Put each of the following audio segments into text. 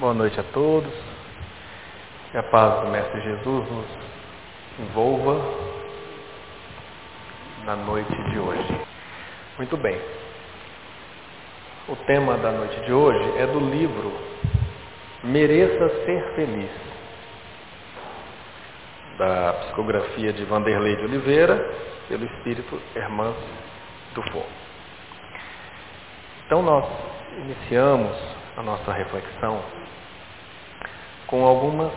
Boa noite a todos. Que a paz do Mestre Jesus nos envolva na noite de hoje. Muito bem. O tema da noite de hoje é do livro Mereça Ser Feliz, da psicografia de Vanderlei de Oliveira, pelo espírito Hermãs Dufour. Então nós iniciamos a nossa reflexão com algumas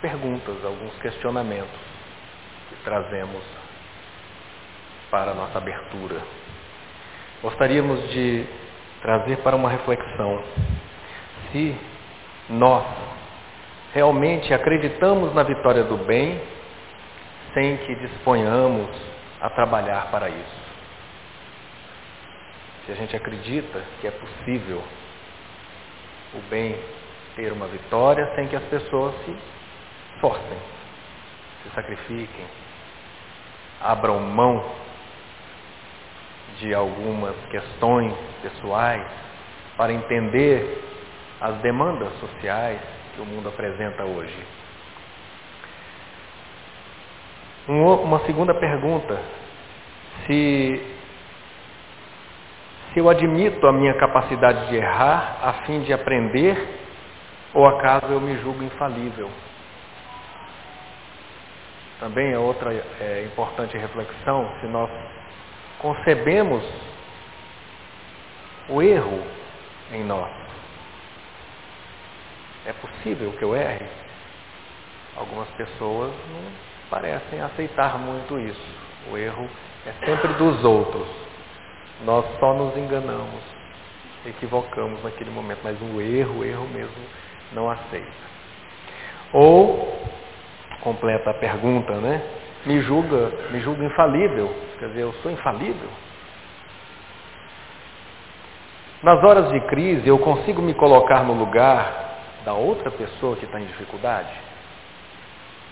perguntas, alguns questionamentos que trazemos para a nossa abertura. Gostaríamos de trazer para uma reflexão se nós realmente acreditamos na vitória do bem sem que disponhamos a trabalhar para isso. Se a gente acredita que é possível o bem ter uma vitória sem que as pessoas se forcem, se sacrifiquem, abram mão de algumas questões pessoais para entender as demandas sociais que o mundo apresenta hoje. Uma segunda pergunta, se se eu admito a minha capacidade de errar a fim de aprender ou acaso eu me julgo infalível? Também é outra é, importante reflexão, se nós concebemos o erro em nós. É possível que eu erre? Algumas pessoas não parecem aceitar muito isso. O erro é sempre dos outros. Nós só nos enganamos, equivocamos naquele momento, mas o erro, o erro mesmo, não aceita. Ou, completa a pergunta, né? Me julga, me julga infalível. Quer dizer, eu sou infalível? Nas horas de crise, eu consigo me colocar no lugar da outra pessoa que está em dificuldade?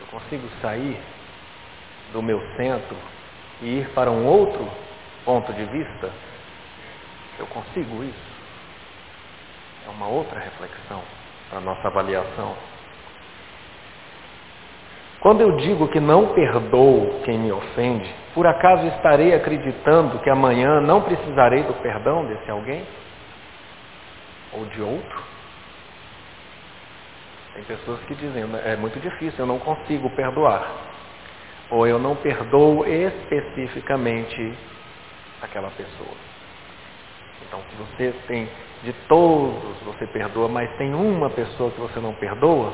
Eu consigo sair do meu centro e ir para um outro ponto de vista? Eu consigo isso? É uma outra reflexão para a nossa avaliação. Quando eu digo que não perdoo quem me ofende, por acaso estarei acreditando que amanhã não precisarei do perdão desse alguém? Ou de outro? Tem pessoas que dizem, é muito difícil, eu não consigo perdoar. Ou eu não perdoo especificamente aquela pessoa. Então, se você tem de todos, você perdoa, mas tem uma pessoa que você não perdoa,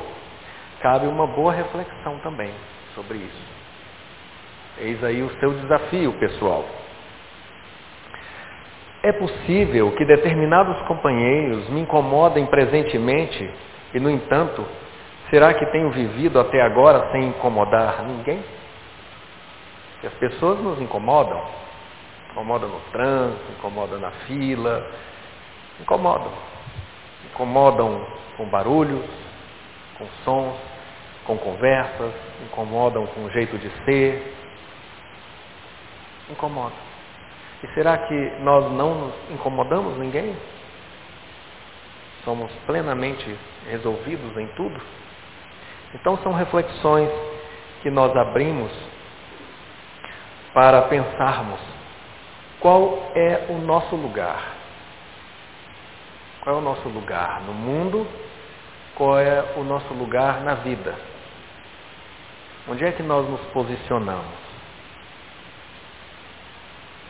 cabe uma boa reflexão também sobre isso. Eis aí o seu desafio pessoal. É possível que determinados companheiros me incomodem presentemente e, no entanto, será que tenho vivido até agora sem incomodar ninguém? Que as pessoas nos incomodam, incomodam no trânsito, incomodam na fila, incomodam. Incomodam com barulhos, com sons, com conversas, incomodam com o jeito de ser, incomodam. E será que nós não nos incomodamos ninguém? Somos plenamente resolvidos em tudo? Então são reflexões que nós abrimos para pensarmos qual é o nosso lugar. Qual é o nosso lugar no mundo? Qual é o nosso lugar na vida? Onde é que nós nos posicionamos?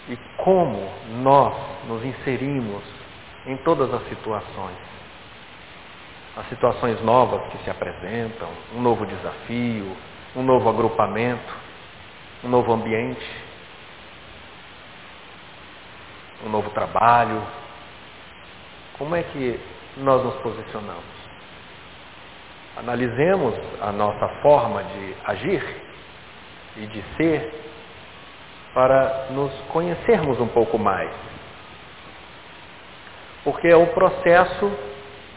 E como nós nos inserimos em todas as situações? As situações novas que se apresentam, um novo desafio, um novo agrupamento, um novo ambiente, um novo trabalho. Como é que nós nos posicionamos? Analisemos a nossa forma de agir e de ser para nos conhecermos um pouco mais. Porque é um processo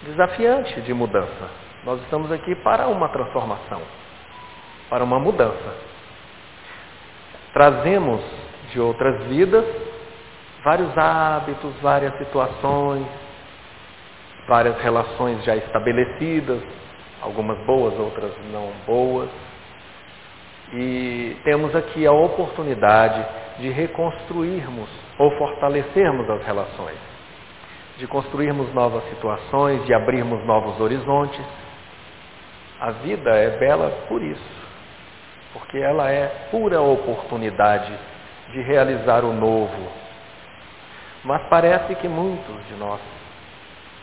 desafiante de mudança. Nós estamos aqui para uma transformação, para uma mudança. Trazemos de outras vidas vários hábitos, várias situações, várias relações já estabelecidas, algumas boas, outras não boas. E temos aqui a oportunidade de reconstruirmos ou fortalecermos as relações, de construirmos novas situações, de abrirmos novos horizontes. A vida é bela por isso, porque ela é pura oportunidade de realizar o novo. Mas parece que muitos de nós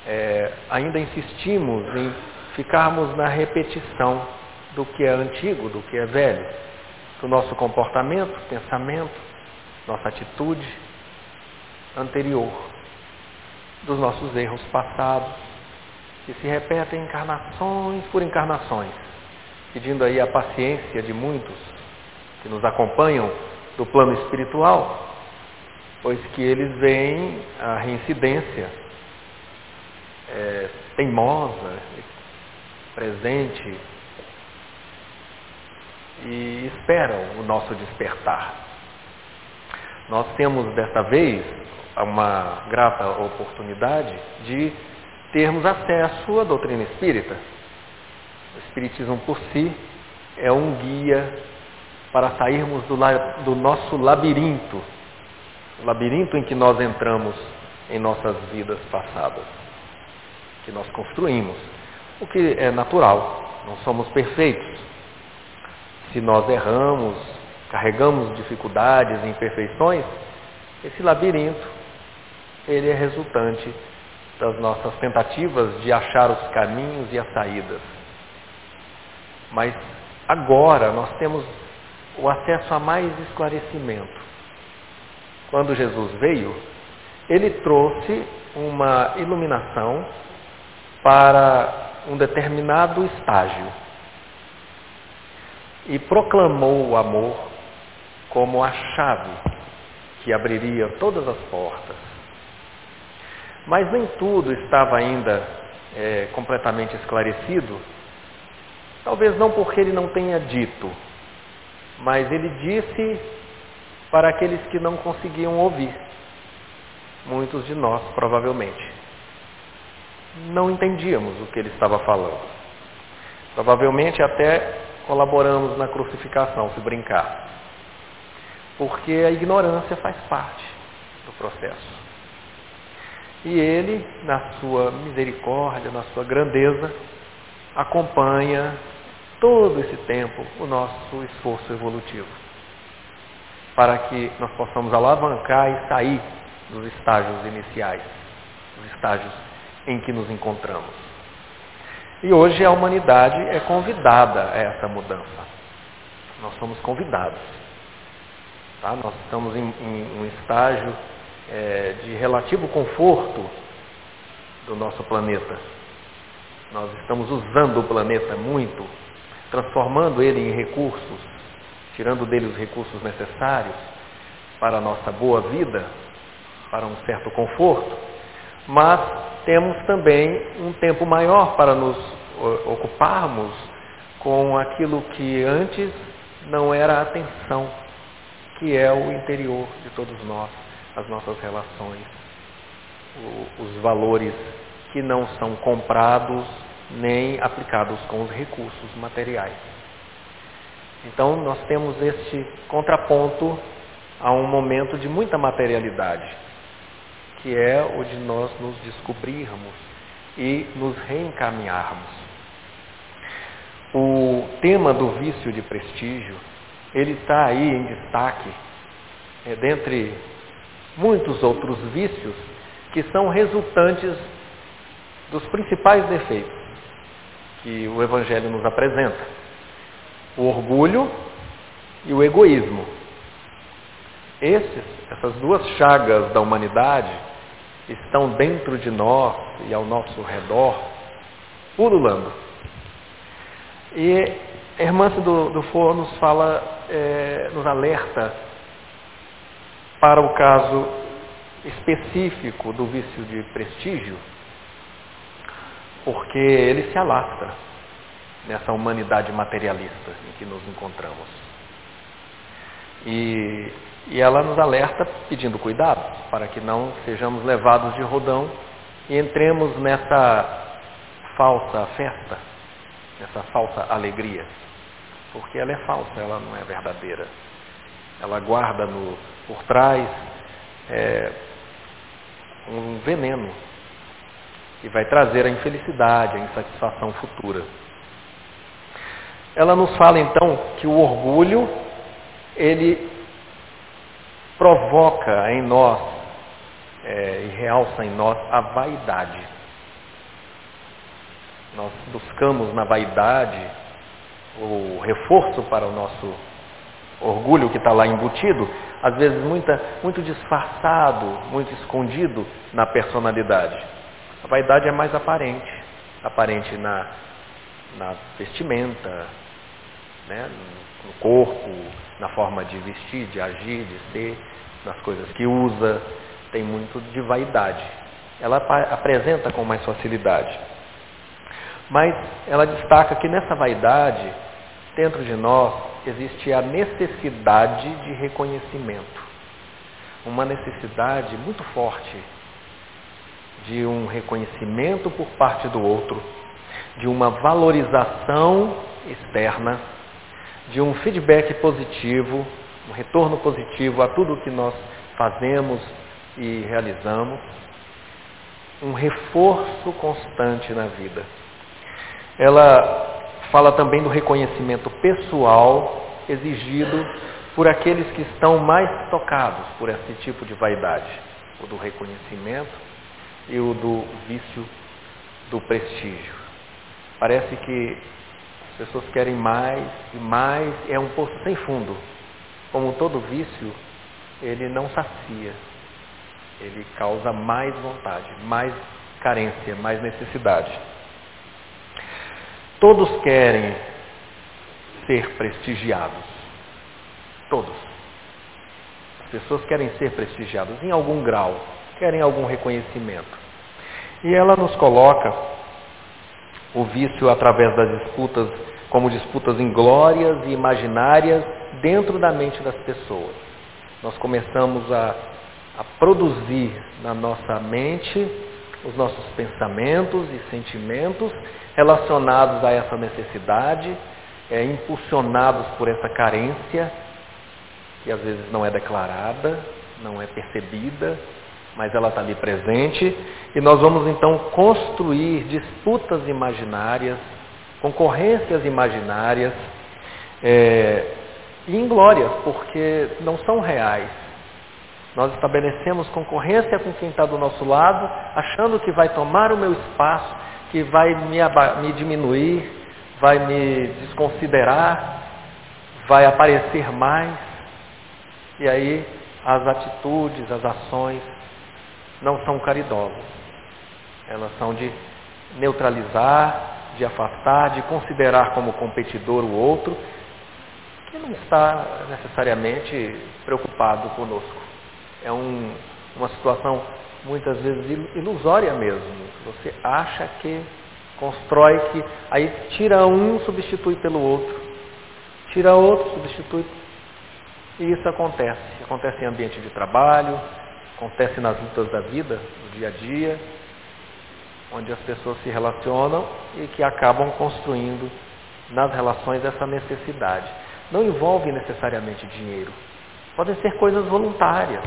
é, ainda insistimos em ficarmos na repetição do que é antigo, do que é velho, do nosso comportamento, pensamento, nossa atitude anterior, dos nossos erros passados, que se repetem encarnações por encarnações, pedindo aí a paciência de muitos que nos acompanham do plano espiritual, pois que eles veem a reincidência é, teimosa, presente e esperam o nosso despertar. Nós temos desta vez uma grata oportunidade de termos acesso à doutrina espírita. O Espiritismo por si é um guia para sairmos do, do nosso labirinto, o labirinto em que nós entramos em nossas vidas passadas, que nós construímos, o que é natural, não somos perfeitos. Se nós erramos, carregamos dificuldades imperfeições, esse labirinto, ele é resultante das nossas tentativas de achar os caminhos e as saídas. Mas agora nós temos o acesso a mais esclarecimento. Quando Jesus veio, ele trouxe uma iluminação para um determinado estágio e proclamou o amor como a chave que abriria todas as portas. Mas nem tudo estava ainda é, completamente esclarecido, talvez não porque ele não tenha dito, mas ele disse para aqueles que não conseguiam ouvir. Muitos de nós, provavelmente. Não entendíamos o que ele estava falando. Provavelmente até colaboramos na crucificação, se brincar. Porque a ignorância faz parte do processo. E ele, na sua misericórdia, na sua grandeza, acompanha todo esse tempo o nosso esforço evolutivo, para que nós possamos alavancar e sair dos estágios iniciais, dos estágios em que nos encontramos. E hoje a humanidade é convidada a essa mudança. Nós somos convidados. Tá? Nós estamos em, em um estágio é, de relativo conforto do nosso planeta. Nós estamos usando o planeta muito transformando ele em recursos, tirando dele os recursos necessários para a nossa boa vida, para um certo conforto, mas temos também um tempo maior para nos ocuparmos com aquilo que antes não era atenção, que é o interior de todos nós, as nossas relações, os valores que não são comprados nem aplicados com os recursos materiais. Então, nós temos este contraponto a um momento de muita materialidade, que é o de nós nos descobrirmos e nos reencaminharmos. O tema do vício de prestígio, ele está aí em destaque, é, dentre muitos outros vícios que são resultantes dos principais defeitos que o Evangelho nos apresenta: o orgulho e o egoísmo. Esses, essas duas chagas da humanidade estão dentro de nós e ao nosso redor, pululando. E a irmã do, do For nos fala, é, nos alerta para o caso específico do vício de prestígio, porque ele se alastra nessa humanidade materialista em que nos encontramos. E, e ela nos alerta pedindo cuidado para que não sejamos levados de rodão e entremos nessa falsa festa, nessa falsa alegria. Porque ela é falsa, ela não é verdadeira. Ela guarda no, por trás é, um veneno que vai trazer a infelicidade, a insatisfação futura. Ela nos fala então que o orgulho, ele provoca em nós é, e realça em nós a vaidade. Nós buscamos na vaidade o reforço para o nosso orgulho que está lá embutido, às vezes muita, muito disfarçado, muito escondido na personalidade. A vaidade é mais aparente, aparente na, na vestimenta, né, no corpo, na forma de vestir, de agir, de ser, nas coisas que usa, tem muito de vaidade. Ela apresenta com mais facilidade. Mas ela destaca que nessa vaidade, dentro de nós, existe a necessidade de reconhecimento. Uma necessidade muito forte de um reconhecimento por parte do outro, de uma valorização externa, de um feedback positivo, um retorno positivo a tudo que nós fazemos e realizamos, um reforço constante na vida. Ela fala também do reconhecimento pessoal exigido por aqueles que estão mais tocados por esse tipo de vaidade, o do reconhecimento e o do vício do prestígio. Parece que as pessoas querem mais e mais, é um poço sem fundo. Como todo vício, ele não sacia, ele causa mais vontade, mais carência, mais necessidade. Todos querem ser prestigiados. Todos. As pessoas querem ser prestigiadas em algum grau, querem algum reconhecimento. E ela nos coloca o vício através das disputas, como disputas inglórias e imaginárias dentro da mente das pessoas. Nós começamos a, a produzir na nossa mente os nossos pensamentos e sentimentos relacionados a essa necessidade, é, impulsionados por essa carência, que às vezes não é declarada, não é percebida, mas ela está ali presente, e nós vamos então construir disputas imaginárias, concorrências imaginárias, é, e inglórias, porque não são reais, nós estabelecemos concorrência com quem está do nosso lado, achando que vai tomar o meu espaço, que vai me, me diminuir, vai me desconsiderar, vai aparecer mais. E aí as atitudes, as ações não são caridosas. Elas são de neutralizar, de afastar, de considerar como competidor o outro, que não está necessariamente preocupado conosco. É um, uma situação muitas vezes ilusória mesmo. Você acha que constrói que aí tira um, substitui pelo outro. Tira outro, substitui. E isso acontece. Acontece em ambiente de trabalho, acontece nas lutas da vida, no dia a dia, onde as pessoas se relacionam e que acabam construindo nas relações essa necessidade. Não envolve necessariamente dinheiro. Podem ser coisas voluntárias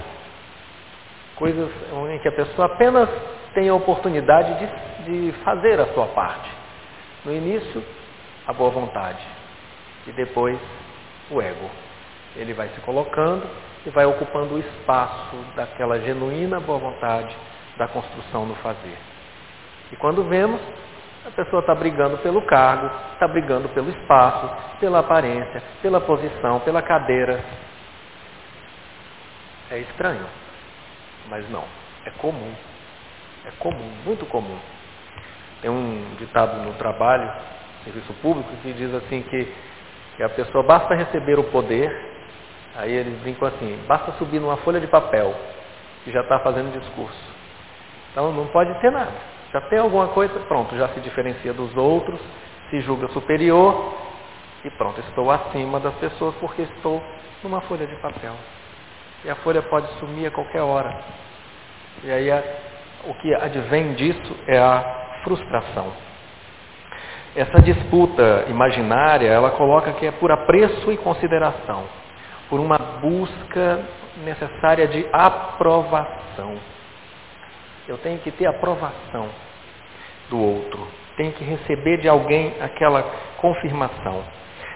coisas em que a pessoa apenas tem a oportunidade de, de fazer a sua parte. No início, a boa vontade e depois o ego. Ele vai se colocando e vai ocupando o espaço daquela genuína boa vontade da construção no fazer. E quando vemos, a pessoa está brigando pelo cargo, está brigando pelo espaço, pela aparência, pela posição, pela cadeira. É estranho. Mas não, é comum. É comum, muito comum. Tem um ditado no trabalho, serviço público, que diz assim que, que a pessoa basta receber o poder, aí eles brincam assim, basta subir numa folha de papel, que já está fazendo discurso. Então não pode ter nada. Já tem alguma coisa, pronto, já se diferencia dos outros, se julga superior e pronto, estou acima das pessoas porque estou numa folha de papel. E a folha pode sumir a qualquer hora. E aí a, o que advém disso é a frustração. Essa disputa imaginária, ela coloca que é por apreço e consideração, por uma busca necessária de aprovação. Eu tenho que ter aprovação do outro, tenho que receber de alguém aquela confirmação.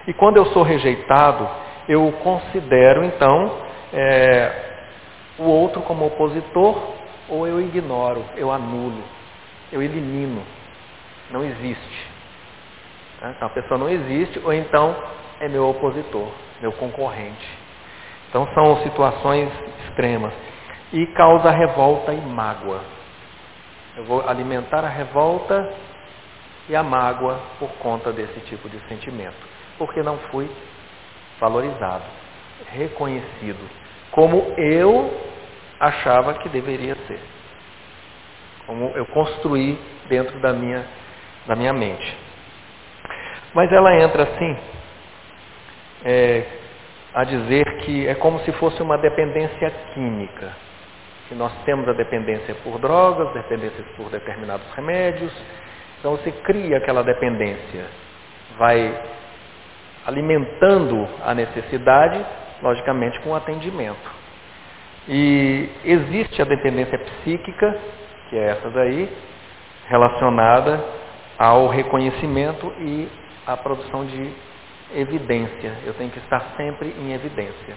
E quando eu sou rejeitado, eu considero então é, o outro como opositor ou eu ignoro, eu anulo, eu elimino. Não existe. Então a pessoa não existe ou então é meu opositor, meu concorrente. Então são situações extremas. E causa revolta e mágoa. Eu vou alimentar a revolta e a mágoa por conta desse tipo de sentimento. Porque não fui valorizado, reconhecido, como eu achava que deveria ser. Como eu construí dentro da minha, da minha mente. Mas ela entra assim, é, a dizer que é como se fosse uma dependência química. Que nós temos a dependência por drogas, dependência por determinados remédios. Então você cria aquela dependência, vai alimentando a necessidade, logicamente com atendimento. E existe a dependência psíquica, que é essa daí, relacionada ao reconhecimento e à produção de evidência. Eu tenho que estar sempre em evidência.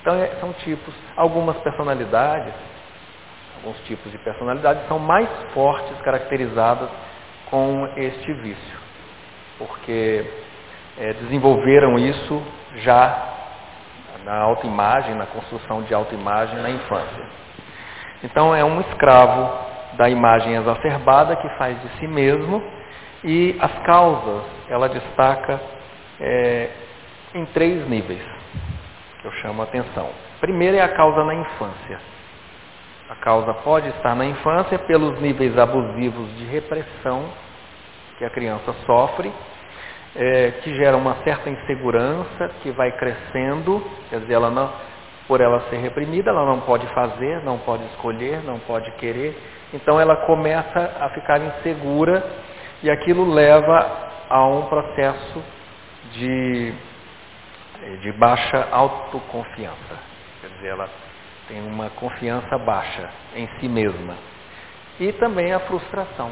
Então é, são tipos, algumas personalidades, alguns tipos de personalidades são mais fortes caracterizadas com este vício, porque é, desenvolveram isso já na autoimagem, na construção de autoimagem na infância. Então é um escravo da imagem exacerbada que faz de si mesmo e as causas ela destaca é, em três níveis que eu chamo a atenção. Primeiro é a causa na infância. A causa pode estar na infância pelos níveis abusivos de repressão que a criança sofre é, que gera uma certa insegurança que vai crescendo, quer dizer, ela não, por ela ser reprimida, ela não pode fazer, não pode escolher, não pode querer, então ela começa a ficar insegura e aquilo leva a um processo de, de baixa autoconfiança. Quer dizer, ela tem uma confiança baixa em si mesma. E também a frustração,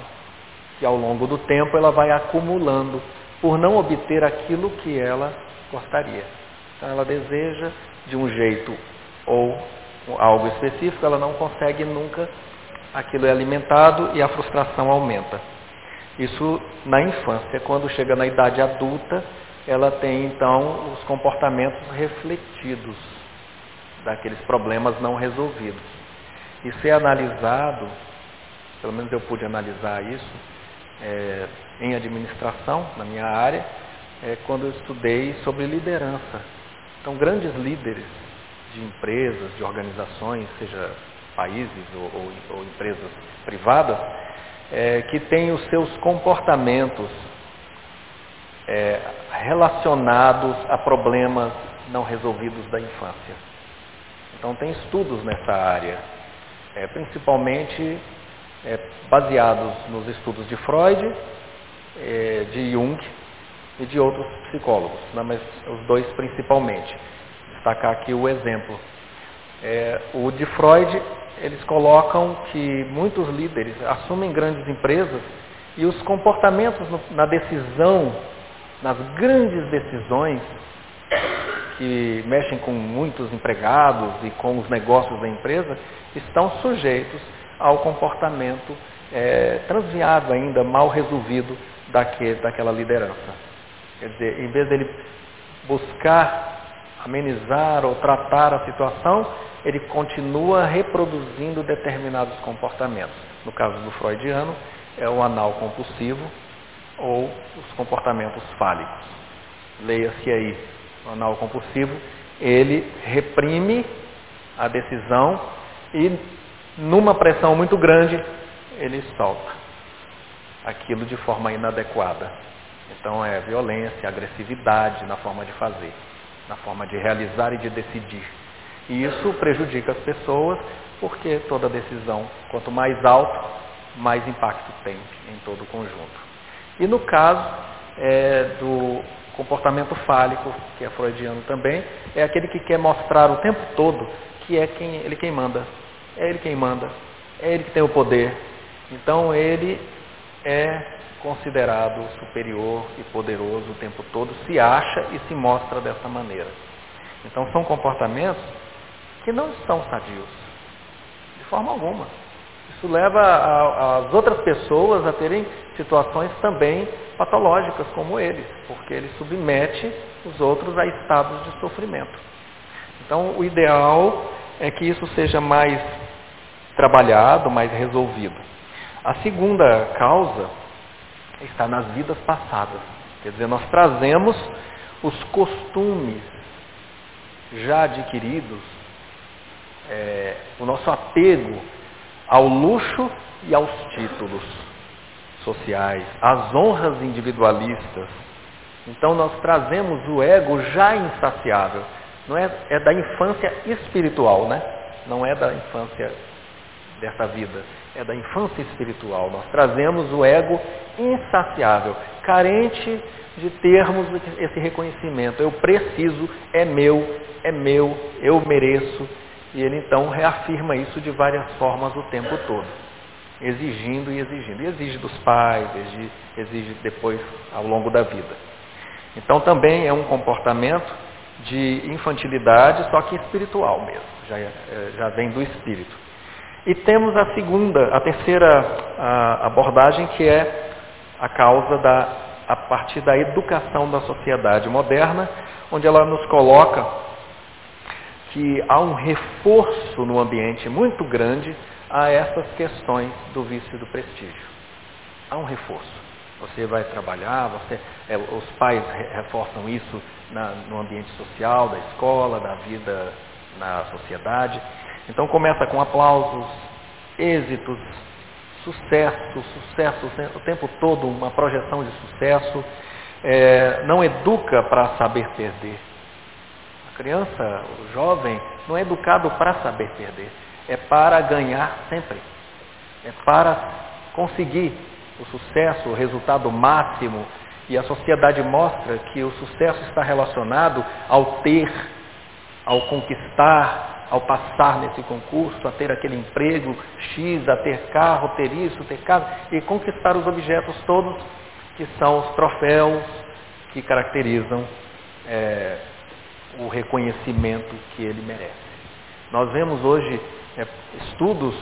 que ao longo do tempo ela vai acumulando por não obter aquilo que ela gostaria. Então ela deseja de um jeito ou algo específico, ela não consegue nunca, aquilo é alimentado e a frustração aumenta. Isso na infância. Quando chega na idade adulta, ela tem então os comportamentos refletidos daqueles problemas não resolvidos. Isso é analisado, pelo menos eu pude analisar isso, é, em administração, na minha área, é, quando eu estudei sobre liderança. Então, grandes líderes de empresas, de organizações, seja países ou, ou, ou empresas privadas, é, que têm os seus comportamentos é, relacionados a problemas não resolvidos da infância. Então, tem estudos nessa área, é, principalmente é, baseados nos estudos de Freud, é, de Jung e de outros psicólogos, né, mas os dois principalmente. Destacar aqui o exemplo. É, o de Freud, eles colocam que muitos líderes assumem grandes empresas e os comportamentos no, na decisão, nas grandes decisões, que mexem com muitos empregados e com os negócios da empresa, estão sujeitos ao comportamento é, transviado ainda, mal resolvido daquele, daquela liderança. Quer dizer, em vez dele buscar amenizar ou tratar a situação, ele continua reproduzindo determinados comportamentos. No caso do freudiano, é o anal compulsivo ou os comportamentos fálicos. Leia-se aí, o anal compulsivo, ele reprime a decisão e numa pressão muito grande, ele solta aquilo de forma inadequada. Então é violência, agressividade na forma de fazer, na forma de realizar e de decidir. E isso prejudica as pessoas, porque toda decisão, quanto mais alto, mais impacto tem em todo o conjunto. E no caso é, do comportamento fálico, que é freudiano também, é aquele que quer mostrar o tempo todo que é quem, ele quem manda. É ele quem manda. É ele que tem o poder. Então ele é considerado superior e poderoso o tempo todo, se acha e se mostra dessa maneira. Então são comportamentos que não são sadios, de forma alguma. Isso leva as outras pessoas a terem situações também patológicas como eles, porque ele submete os outros a estados de sofrimento. Então o ideal é que isso seja mais trabalhado, mais resolvido. A segunda causa está nas vidas passadas. Quer dizer, nós trazemos os costumes já adquiridos, é, o nosso apego ao luxo e aos títulos sociais, às honras individualistas. Então nós trazemos o ego já insaciável. Não é, é da infância espiritual, né? Não é da infância dessa vida, é da infância espiritual. Nós trazemos o ego insaciável, carente de termos esse reconhecimento. Eu preciso, é meu, é meu, eu mereço. E ele então reafirma isso de várias formas o tempo todo, exigindo e exigindo. E exige dos pais, exige, exige depois ao longo da vida. Então também é um comportamento de infantilidade, só que espiritual mesmo, já, é, já vem do espírito. E temos a segunda, a terceira a abordagem, que é a causa da, a partir da educação da sociedade moderna, onde ela nos coloca que há um reforço no ambiente muito grande a essas questões do vício e do prestígio. Há um reforço. Você vai trabalhar, você, é, os pais reforçam isso na, no ambiente social, da escola, da vida na sociedade. Então começa com aplausos, êxitos, sucesso, sucesso o tempo todo, uma projeção de sucesso. É, não educa para saber perder. Criança, o jovem, não é educado para saber perder. É para ganhar sempre. É para conseguir o sucesso, o resultado máximo. E a sociedade mostra que o sucesso está relacionado ao ter, ao conquistar, ao passar nesse concurso, a ter aquele emprego X, a ter carro, ter isso, ter casa, e conquistar os objetos todos que são os troféus que caracterizam é, o reconhecimento que ele merece. Nós vemos hoje é, estudos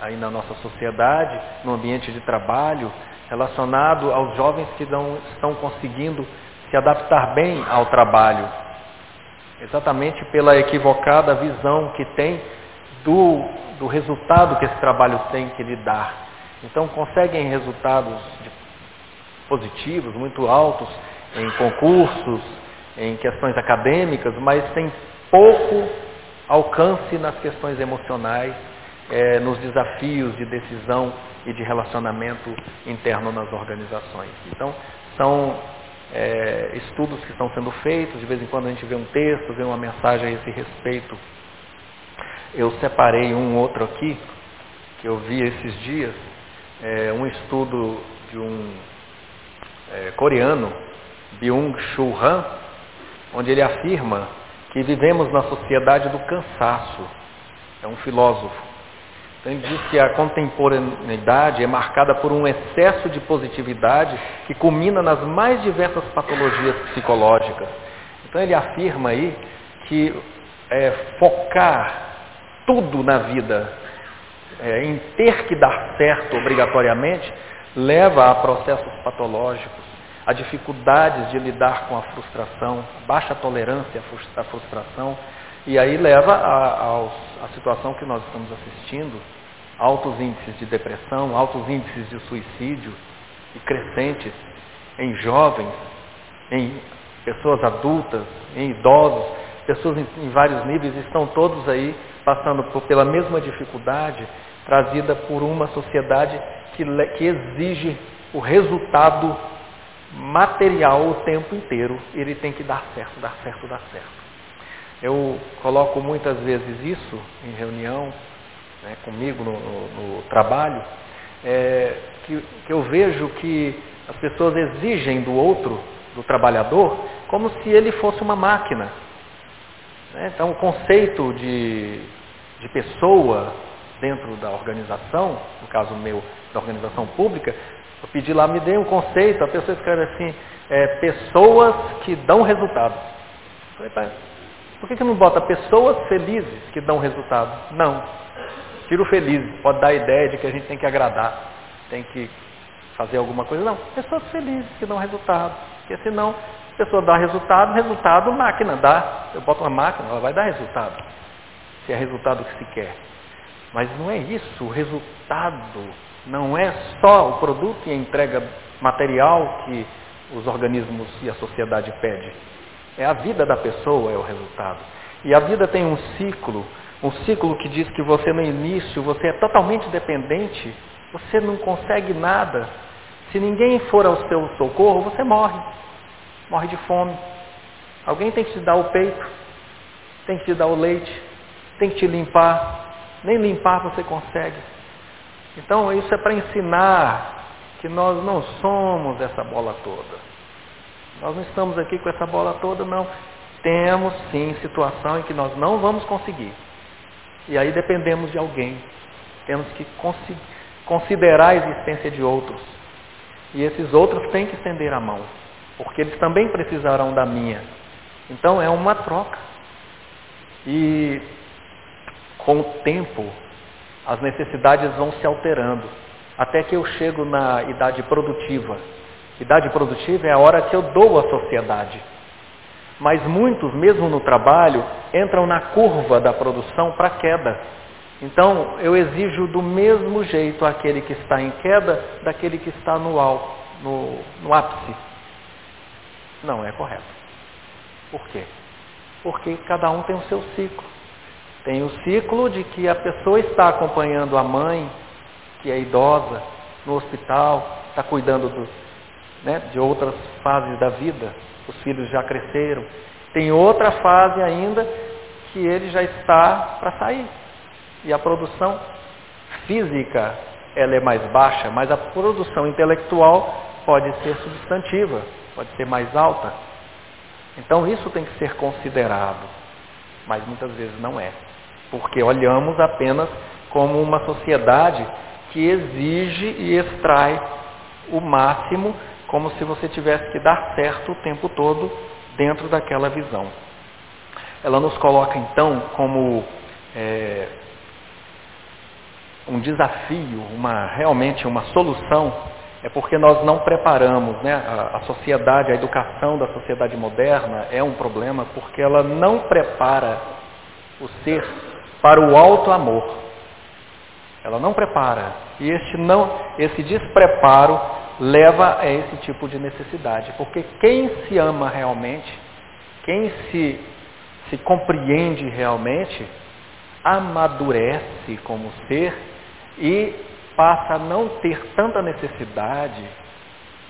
aí na nossa sociedade, no ambiente de trabalho, relacionado aos jovens que não estão conseguindo se adaptar bem ao trabalho, exatamente pela equivocada visão que tem do, do resultado que esse trabalho tem que lhe dar. Então conseguem resultados positivos, muito altos, em concursos, em questões acadêmicas, mas tem pouco alcance nas questões emocionais, é, nos desafios de decisão e de relacionamento interno nas organizações. Então, são é, estudos que estão sendo feitos, de vez em quando a gente vê um texto, vê uma mensagem a esse respeito. Eu separei um outro aqui, que eu vi esses dias, é, um estudo de um é, coreano, Byung-Chul Han, onde ele afirma que vivemos na sociedade do cansaço. É um filósofo. Então ele diz que a contemporaneidade é marcada por um excesso de positividade que culmina nas mais diversas patologias psicológicas. Então ele afirma aí que é, focar tudo na vida é, em ter que dar certo obrigatoriamente leva a processos patológicos, a dificuldades de lidar com a frustração, baixa tolerância à frustração, e aí leva à situação que nós estamos assistindo, altos índices de depressão, altos índices de suicídio e crescentes em jovens, em pessoas adultas, em idosos, pessoas em, em vários níveis, estão todos aí passando por, pela mesma dificuldade trazida por uma sociedade que, que exige o resultado material o tempo inteiro. Ele tem que dar certo, dar certo, dar certo. Eu coloco muitas vezes isso em reunião, né, comigo no, no, no trabalho, é, que, que eu vejo que as pessoas exigem do outro, do trabalhador, como se ele fosse uma máquina. Né? Então, o conceito de, de pessoa dentro da organização, no caso meu, da organização pública, eu pedi lá, me dê um conceito, a pessoa escreve assim, é, pessoas que dão resultado. Eu falei, por que, que não bota pessoas felizes que dão resultado? Não. Tiro feliz, pode dar a ideia de que a gente tem que agradar, tem que fazer alguma coisa. Não, pessoas felizes que dão resultado. Porque senão, a pessoa dá resultado, resultado, máquina dá. Eu boto uma máquina, ela vai dar resultado. Se é resultado que se quer. Mas não é isso, o resultado não é só o produto e a entrega material que os organismos e a sociedade pede. É a vida da pessoa é o resultado. E a vida tem um ciclo um ciclo que diz que você no início, você é totalmente dependente, você não consegue nada. Se ninguém for ao seu socorro, você morre. Morre de fome. Alguém tem que te dar o peito, tem que te dar o leite, tem que te limpar. Nem limpar você consegue. Então isso é para ensinar que nós não somos essa bola toda. Nós não estamos aqui com essa bola toda, não. Temos sim situação em que nós não vamos conseguir. E aí dependemos de alguém. Temos que considerar a existência de outros. E esses outros têm que estender a mão, porque eles também precisarão da minha. Então é uma troca. E com o tempo, as necessidades vão se alterando, até que eu chego na idade produtiva. Idade produtiva é a hora que eu dou à sociedade. Mas muitos, mesmo no trabalho, entram na curva da produção para queda. Então, eu exijo do mesmo jeito aquele que está em queda daquele que está no, alto, no, no ápice. Não é correto. Por quê? Porque cada um tem o seu ciclo. Tem o ciclo de que a pessoa está acompanhando a mãe, que é idosa, no hospital, está cuidando do, né, de outras fases da vida, os filhos já cresceram. Tem outra fase ainda que ele já está para sair. E a produção física ela é mais baixa, mas a produção intelectual pode ser substantiva, pode ser mais alta. Então isso tem que ser considerado, mas muitas vezes não é, porque olhamos apenas como uma sociedade que exige e extrai o máximo como se você tivesse que dar certo o tempo todo dentro daquela visão. Ela nos coloca então como é, um desafio, uma realmente uma solução, é porque nós não preparamos, né? A, a sociedade, a educação da sociedade moderna é um problema porque ela não prepara o ser para o alto amor. Ela não prepara. E não, esse despreparo leva a esse tipo de necessidade. Porque quem se ama realmente, quem se, se compreende realmente, amadurece como ser e passa a não ter tanta necessidade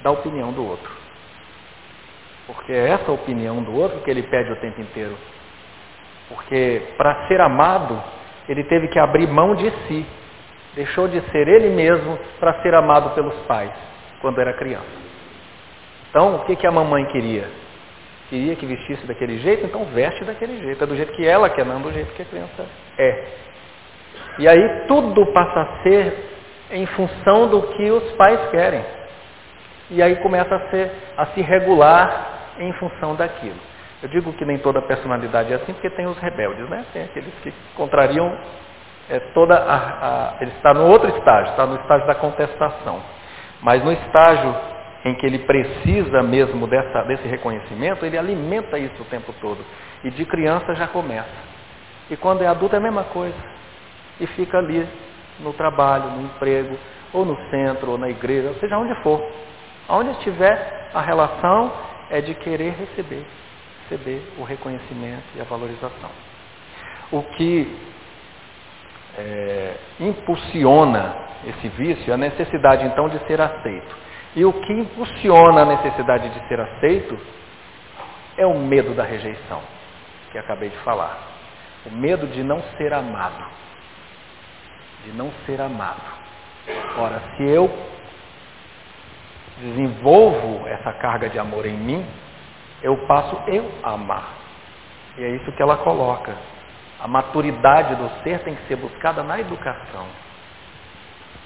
da opinião do outro. Porque é essa opinião do outro que ele pede o tempo inteiro. Porque para ser amado, ele teve que abrir mão de si. Deixou de ser ele mesmo para ser amado pelos pais quando era criança. Então, o que, que a mamãe queria? Queria que vestisse daquele jeito, então veste daquele jeito. É do jeito que ela quer, não do jeito que a criança é. E aí tudo passa a ser em função do que os pais querem. E aí começa a, ser, a se regular em função daquilo. Eu digo que nem toda personalidade é assim, porque tem os rebeldes, né? Tem aqueles que contrariam é, toda a, a, Ele está no outro estágio, está no estágio da contestação. Mas no estágio em que ele precisa mesmo dessa, desse reconhecimento, ele alimenta isso o tempo todo. E de criança já começa. E quando é adulto é a mesma coisa. E fica ali no trabalho, no emprego, ou no centro, ou na igreja, ou seja, onde for. Onde estiver, a relação é de querer receber, receber o reconhecimento e a valorização. O que é, impulsiona esse vício é a necessidade então de ser aceito. E o que impulsiona a necessidade de ser aceito é o medo da rejeição. que acabei de falar. O medo de não ser amado. De não ser amado. Ora, se eu desenvolvo essa carga de amor em mim, eu passo eu a amar. E é isso que ela coloca. A maturidade do ser tem que ser buscada na educação.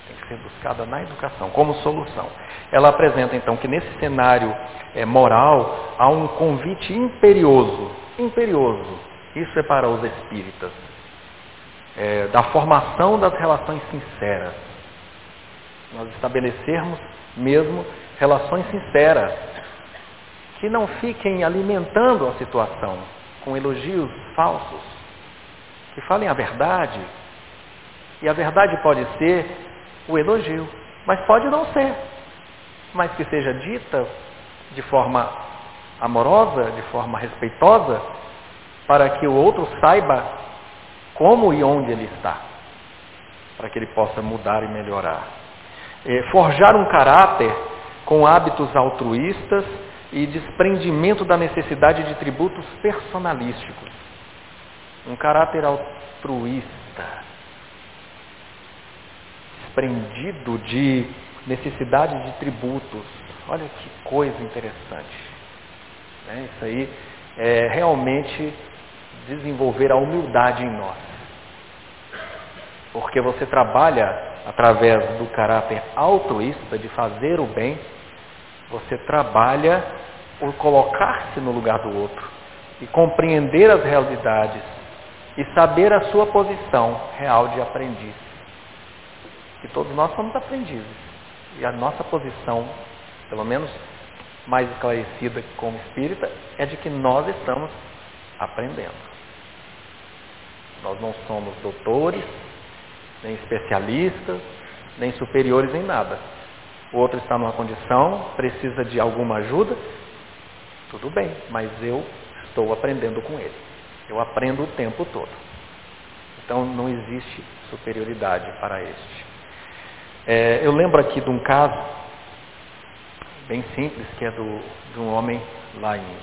Tem que ser buscada na educação, como solução. Ela apresenta então que nesse cenário é, moral há um convite imperioso, imperioso, isso é para os espíritas, é, da formação das relações sinceras. Nós estabelecermos mesmo relações sinceras, que não fiquem alimentando a situação com elogios falsos, que falem a verdade. E a verdade pode ser o elogio, mas pode não ser, mas que seja dita de forma amorosa, de forma respeitosa, para que o outro saiba como e onde ele está, para que ele possa mudar e melhorar. É, forjar um caráter com hábitos altruístas e desprendimento da necessidade de tributos personalísticos. Um caráter altruísta, desprendido de necessidade de tributos. Olha que coisa interessante. Né? Isso aí é realmente desenvolver a humildade em nós. Porque você trabalha através do caráter altruísta de fazer o bem, você trabalha por colocar-se no lugar do outro e compreender as realidades e saber a sua posição real de aprendiz. Que todos nós somos aprendizes. E a nossa posição, pelo menos mais esclarecida como espírita, é de que nós estamos aprendendo. Nós não somos doutores, nem especialistas, nem superiores em nada o outro está numa condição, precisa de alguma ajuda, tudo bem, mas eu estou aprendendo com ele. Eu aprendo o tempo todo. Então não existe superioridade para este. É, eu lembro aqui de um caso bem simples, que é do, de um homem lá em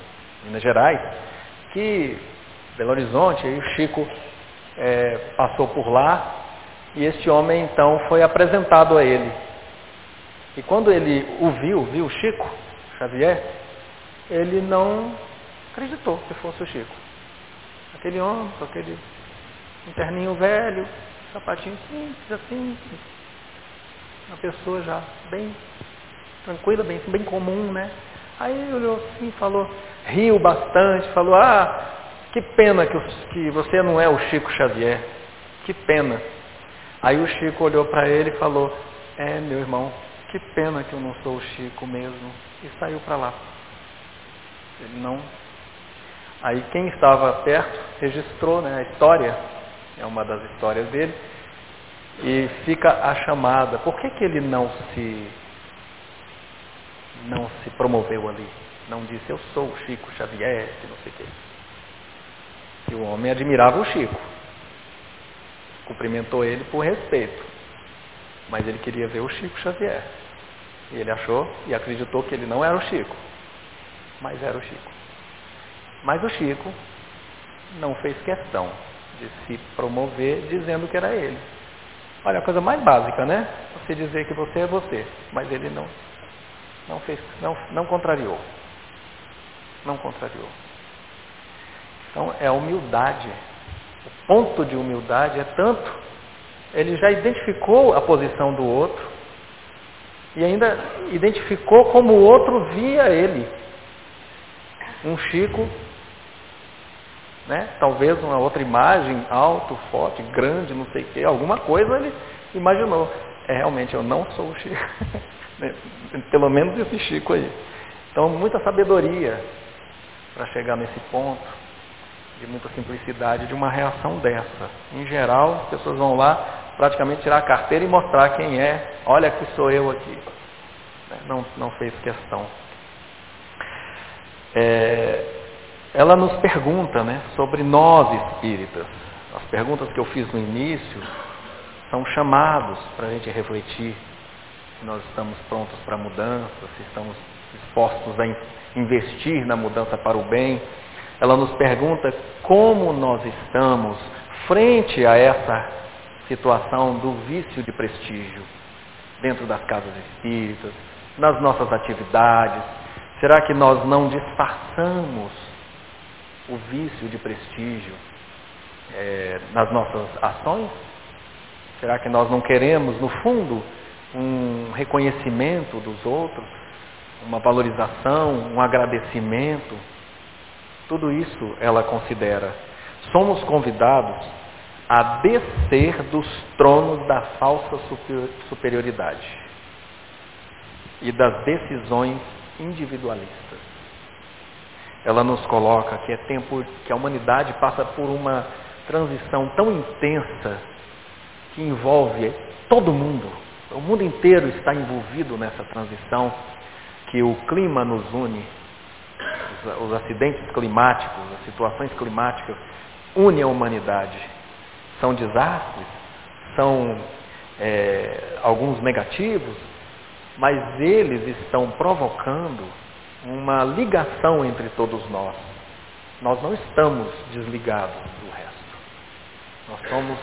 Minas Gerais, que Belo Horizonte, aí o Chico é, passou por lá e este homem então foi apresentado a ele e quando ele o viu, viu o Chico Xavier, ele não acreditou que fosse o Chico. Aquele homem aquele interninho velho, sapatinho simples, assim, uma pessoa já bem tranquila, bem, bem comum, né? Aí olhou assim, falou, riu bastante, falou, ah, que pena que, que você não é o Chico Xavier, que pena. Aí o Chico olhou para ele e falou, é meu irmão, que pena que eu não sou o Chico mesmo. E saiu para lá. Ele não. Aí quem estava perto registrou né, a história, é uma das histórias dele, e fica a chamada. Por que, que ele não se não se promoveu ali? Não disse eu sou o Chico Xavier, que não sei o quê. E o homem admirava o Chico. Cumprimentou ele por respeito. Mas ele queria ver o Chico Xavier. E ele achou e acreditou que ele não era o Chico, mas era o Chico. Mas o Chico não fez questão de se promover dizendo que era ele. Olha, a coisa mais básica, né? Você dizer que você é você, mas ele não, não fez, não, não contrariou. Não contrariou. Então é a humildade. O ponto de humildade é tanto, ele já identificou a posição do outro, e ainda identificou como o outro via ele. Um Chico, né? talvez uma outra imagem, alto, forte, grande, não sei o quê, alguma coisa ele imaginou. É, realmente, eu não sou o Chico. Pelo menos esse Chico aí. Então, muita sabedoria para chegar nesse ponto, de muita simplicidade, de uma reação dessa. Em geral, as pessoas vão lá, praticamente tirar a carteira e mostrar quem é. Olha que sou eu aqui. Né? Não, não fez questão. É, ela nos pergunta né, sobre nós espíritas. As perguntas que eu fiz no início são chamados para a gente refletir se nós estamos prontos para a mudança, se estamos dispostos a investir na mudança para o bem. ela nos pergunta como nós estamos frente a essa situação do vício de prestígio dentro das casas espíritas, nas nossas atividades. Será que nós não disfarçamos o vício de prestígio é, nas nossas ações? Será que nós não queremos, no fundo, um reconhecimento dos outros, uma valorização, um agradecimento? Tudo isso ela considera. Somos convidados a descer dos tronos da falsa superioridade e das decisões individualistas. Ela nos coloca que é tempo que a humanidade passa por uma transição tão intensa que envolve todo mundo. O mundo inteiro está envolvido nessa transição que o clima nos une, os, acidentes climáticos, as situações climáticas unem a humanidade. São desastres, são é, alguns negativos, mas eles estão provocando uma ligação entre todos nós. Nós não estamos desligados do resto. Nós somos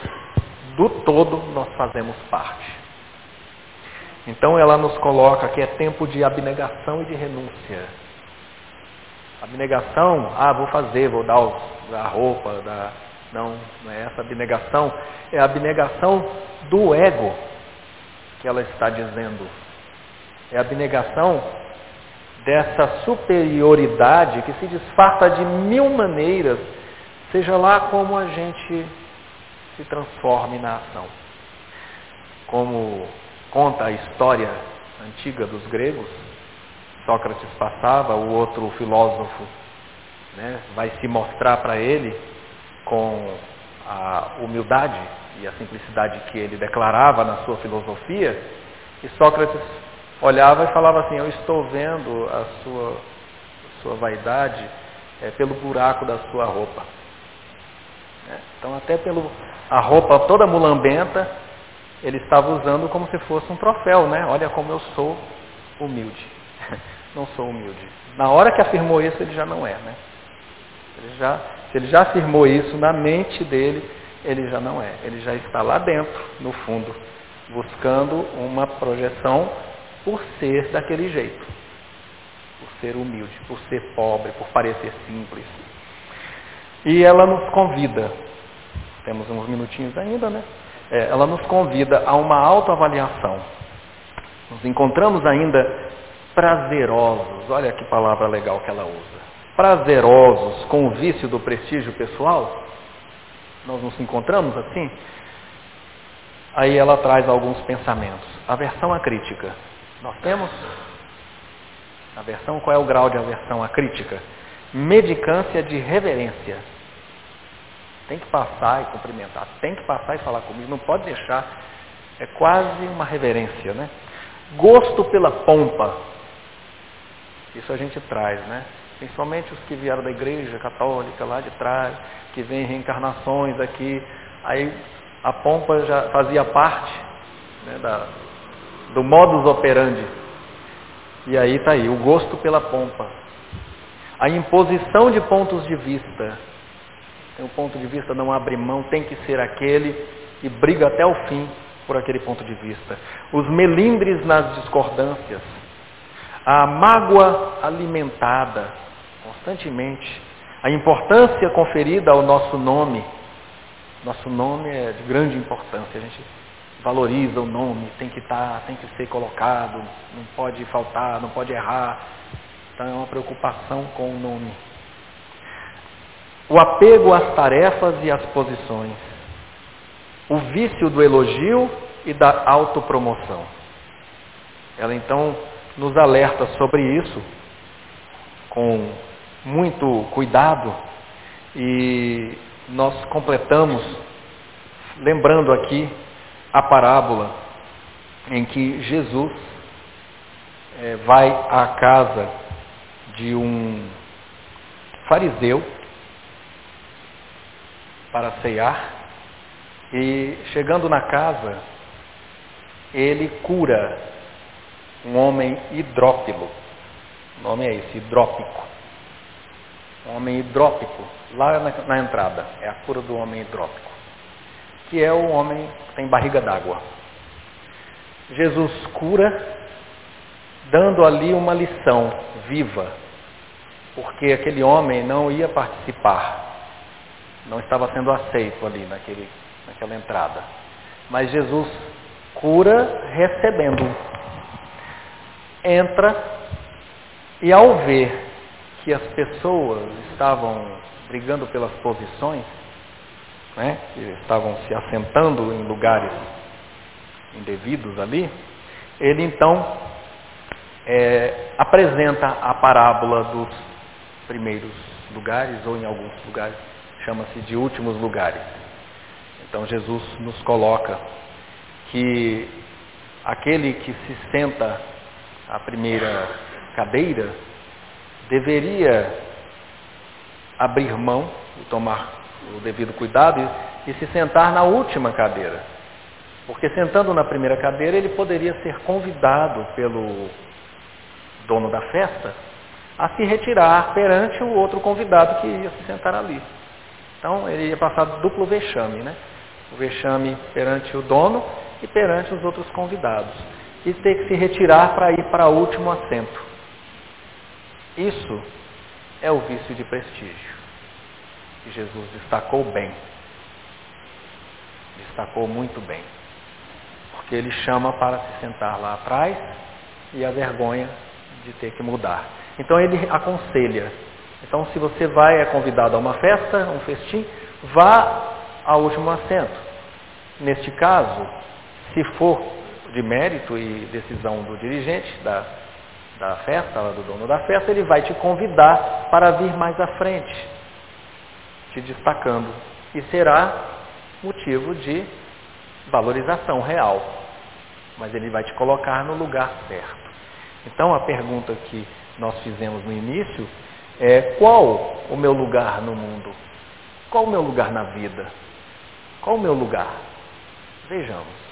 do todo, nós fazemos parte. Então ela nos coloca que é tempo de abnegação e de renúncia. Abnegação, ah, vou fazer, vou dar a roupa, dar... não, não é essa abnegação, é a abnegação do ego que ela está dizendo. É a abnegação dessa superioridade que se disfarça de mil maneiras, seja lá como a gente se transforme na ação. Como conta a história antiga dos gregos, Sócrates passava, o outro filósofo né, vai se mostrar para ele com a humildade e a simplicidade que ele declarava na sua filosofia, e Sócrates olhava e falava assim, eu estou vendo a sua, a sua vaidade é, pelo buraco da sua roupa. É, então até pelo a roupa toda mulambenta, ele estava usando como se fosse um troféu, né? Olha como eu sou humilde. Não sou humilde. Na hora que afirmou isso, ele já não é, né? Ele já, se ele já afirmou isso na mente dele, ele já não é. Ele já está lá dentro, no fundo, buscando uma projeção por ser daquele jeito. Por ser humilde, por ser pobre, por parecer simples. E ela nos convida, temos uns minutinhos ainda, né? É, ela nos convida a uma autoavaliação. Nos encontramos ainda prazerosos, olha que palavra legal que ela usa. Prazerosos com o vício do prestígio pessoal? Nós nos encontramos assim? Aí ela traz alguns pensamentos. Aversão à crítica. Nós temos aversão, qual é o grau de aversão à crítica? Medicância de reverência. Tem que passar e cumprimentar, tem que passar e falar comigo, não pode deixar. É quase uma reverência, né? Gosto pela pompa. Isso a gente traz, né? Principalmente os que vieram da igreja católica lá de trás, que vêm reencarnações aqui. Aí a pompa já fazia parte né, da, do modus operandi. E aí está aí, o gosto pela pompa. A imposição de pontos de vista. Tem um ponto de vista, não abre mão, tem que ser aquele e briga até o fim por aquele ponto de vista. Os melindres nas discordâncias. A mágoa alimentada constantemente. A importância conferida ao nosso nome. Nosso nome é de grande importância. A gente valoriza o nome, tem que estar, tá, tem que ser colocado, não pode faltar, não pode errar. Então é uma preocupação com o nome. O apego às tarefas e às posições. O vício do elogio e da autopromoção. Ela então nos alerta sobre isso com muito cuidado e nós completamos lembrando aqui a parábola em que Jesus é, vai à casa de um fariseu para ceiar e chegando na casa ele cura um homem hidrópilo. O nome é esse, hidrópico. Homem hidrópico, lá na, na entrada. É a cura do homem hidrópico, que é o homem que tem barriga d'água. Jesus cura dando ali uma lição viva, porque aquele homem não ia participar, não estava sendo aceito ali naquele, naquela entrada. Mas Jesus cura recebendo. Entra e ao ver que as pessoas estavam brigando pelas posições, né, que estavam se assentando em lugares indevidos ali, ele então é, apresenta a parábola dos primeiros lugares, ou em alguns lugares chama-se de últimos lugares. Então Jesus nos coloca que aquele que se senta à primeira cadeira deveria abrir mão e tomar o devido cuidado e, e se sentar na última cadeira. Porque sentando na primeira cadeira ele poderia ser convidado pelo dono da festa a se retirar perante o outro convidado que ia se sentar ali. Então ele ia passar duplo vexame, né? O vexame perante o dono e perante os outros convidados. E ter que se retirar para ir para o último assento. Isso é o vício de prestígio. Que Jesus destacou bem. Destacou muito bem. Porque ele chama para se sentar lá atrás e a vergonha de ter que mudar. Então ele aconselha. Então se você vai, é convidado a uma festa, um festim, vá ao último assento. Neste caso, se for de mérito e decisão do dirigente da, da festa, do dono da festa, ele vai te convidar para vir mais à frente, te destacando. E será motivo de valorização real. Mas ele vai te colocar no lugar certo. Então a pergunta que nós fizemos no início é qual o meu lugar no mundo? Qual o meu lugar na vida? Qual o meu lugar? Vejamos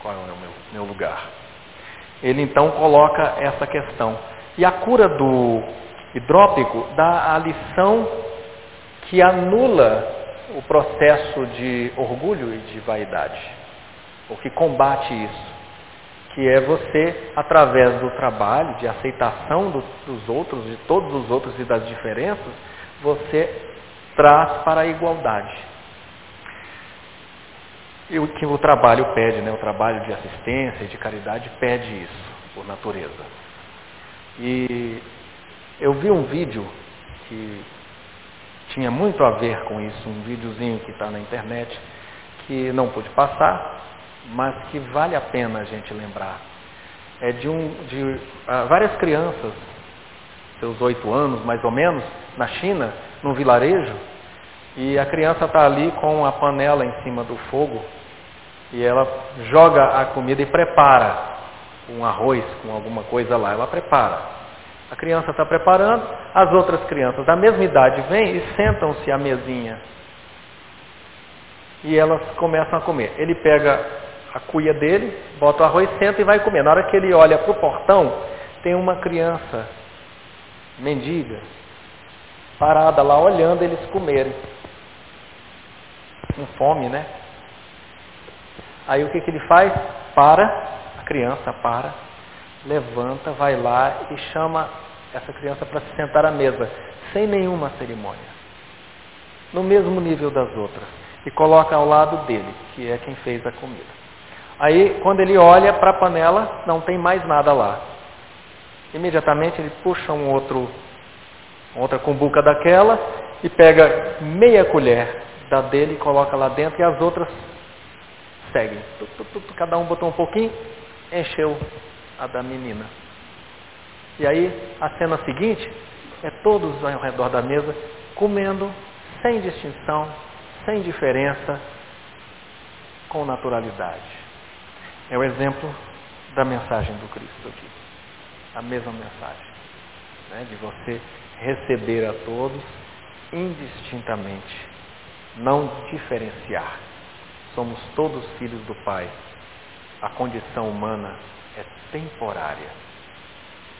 qual é o meu, meu lugar ele então coloca essa questão. E a cura do hidrópico dá a lição que anula o processo de orgulho e de vaidade, o que combate isso, que é você, através do trabalho, de aceitação do, dos outros, de todos os outros e das diferenças, você traz para a igualdade. O que o trabalho pede, né? o trabalho de assistência e de caridade pede isso, por natureza. E eu vi um vídeo que tinha muito a ver com isso, um videozinho que está na internet, que não pude passar, mas que vale a pena a gente lembrar. É de, um, de uh, várias crianças, seus oito anos mais ou menos, na China, num vilarejo, e a criança está ali com a panela em cima do fogo e ela joga a comida e prepara um arroz com alguma coisa lá, ela prepara. A criança está preparando, as outras crianças da mesma idade vêm e sentam-se à mesinha. E elas começam a comer. Ele pega a cuia dele, bota o arroz, senta e vai comer. Na hora que ele olha para o portão, tem uma criança mendiga, parada lá olhando eles comerem. Com fome, né? Aí o que, que ele faz? Para, a criança para, levanta, vai lá e chama essa criança para se sentar à mesa, sem nenhuma cerimônia, no mesmo nível das outras, e coloca ao lado dele, que é quem fez a comida. Aí, quando ele olha para a panela, não tem mais nada lá. Imediatamente ele puxa um outro, outra cumbuca daquela e pega meia colher da dele e coloca lá dentro e as outras seguem. cada um botou um pouquinho, encheu a da menina. E aí, a cena seguinte é todos ao redor da mesa comendo sem distinção, sem diferença, com naturalidade. É o exemplo da mensagem do Cristo aqui. A mesma mensagem. Né, de você receber a todos indistintamente, não diferenciar. Somos todos filhos do Pai. A condição humana é temporária.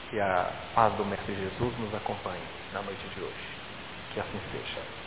Que a paz do Mestre Jesus nos acompanhe na noite de hoje. Que assim seja.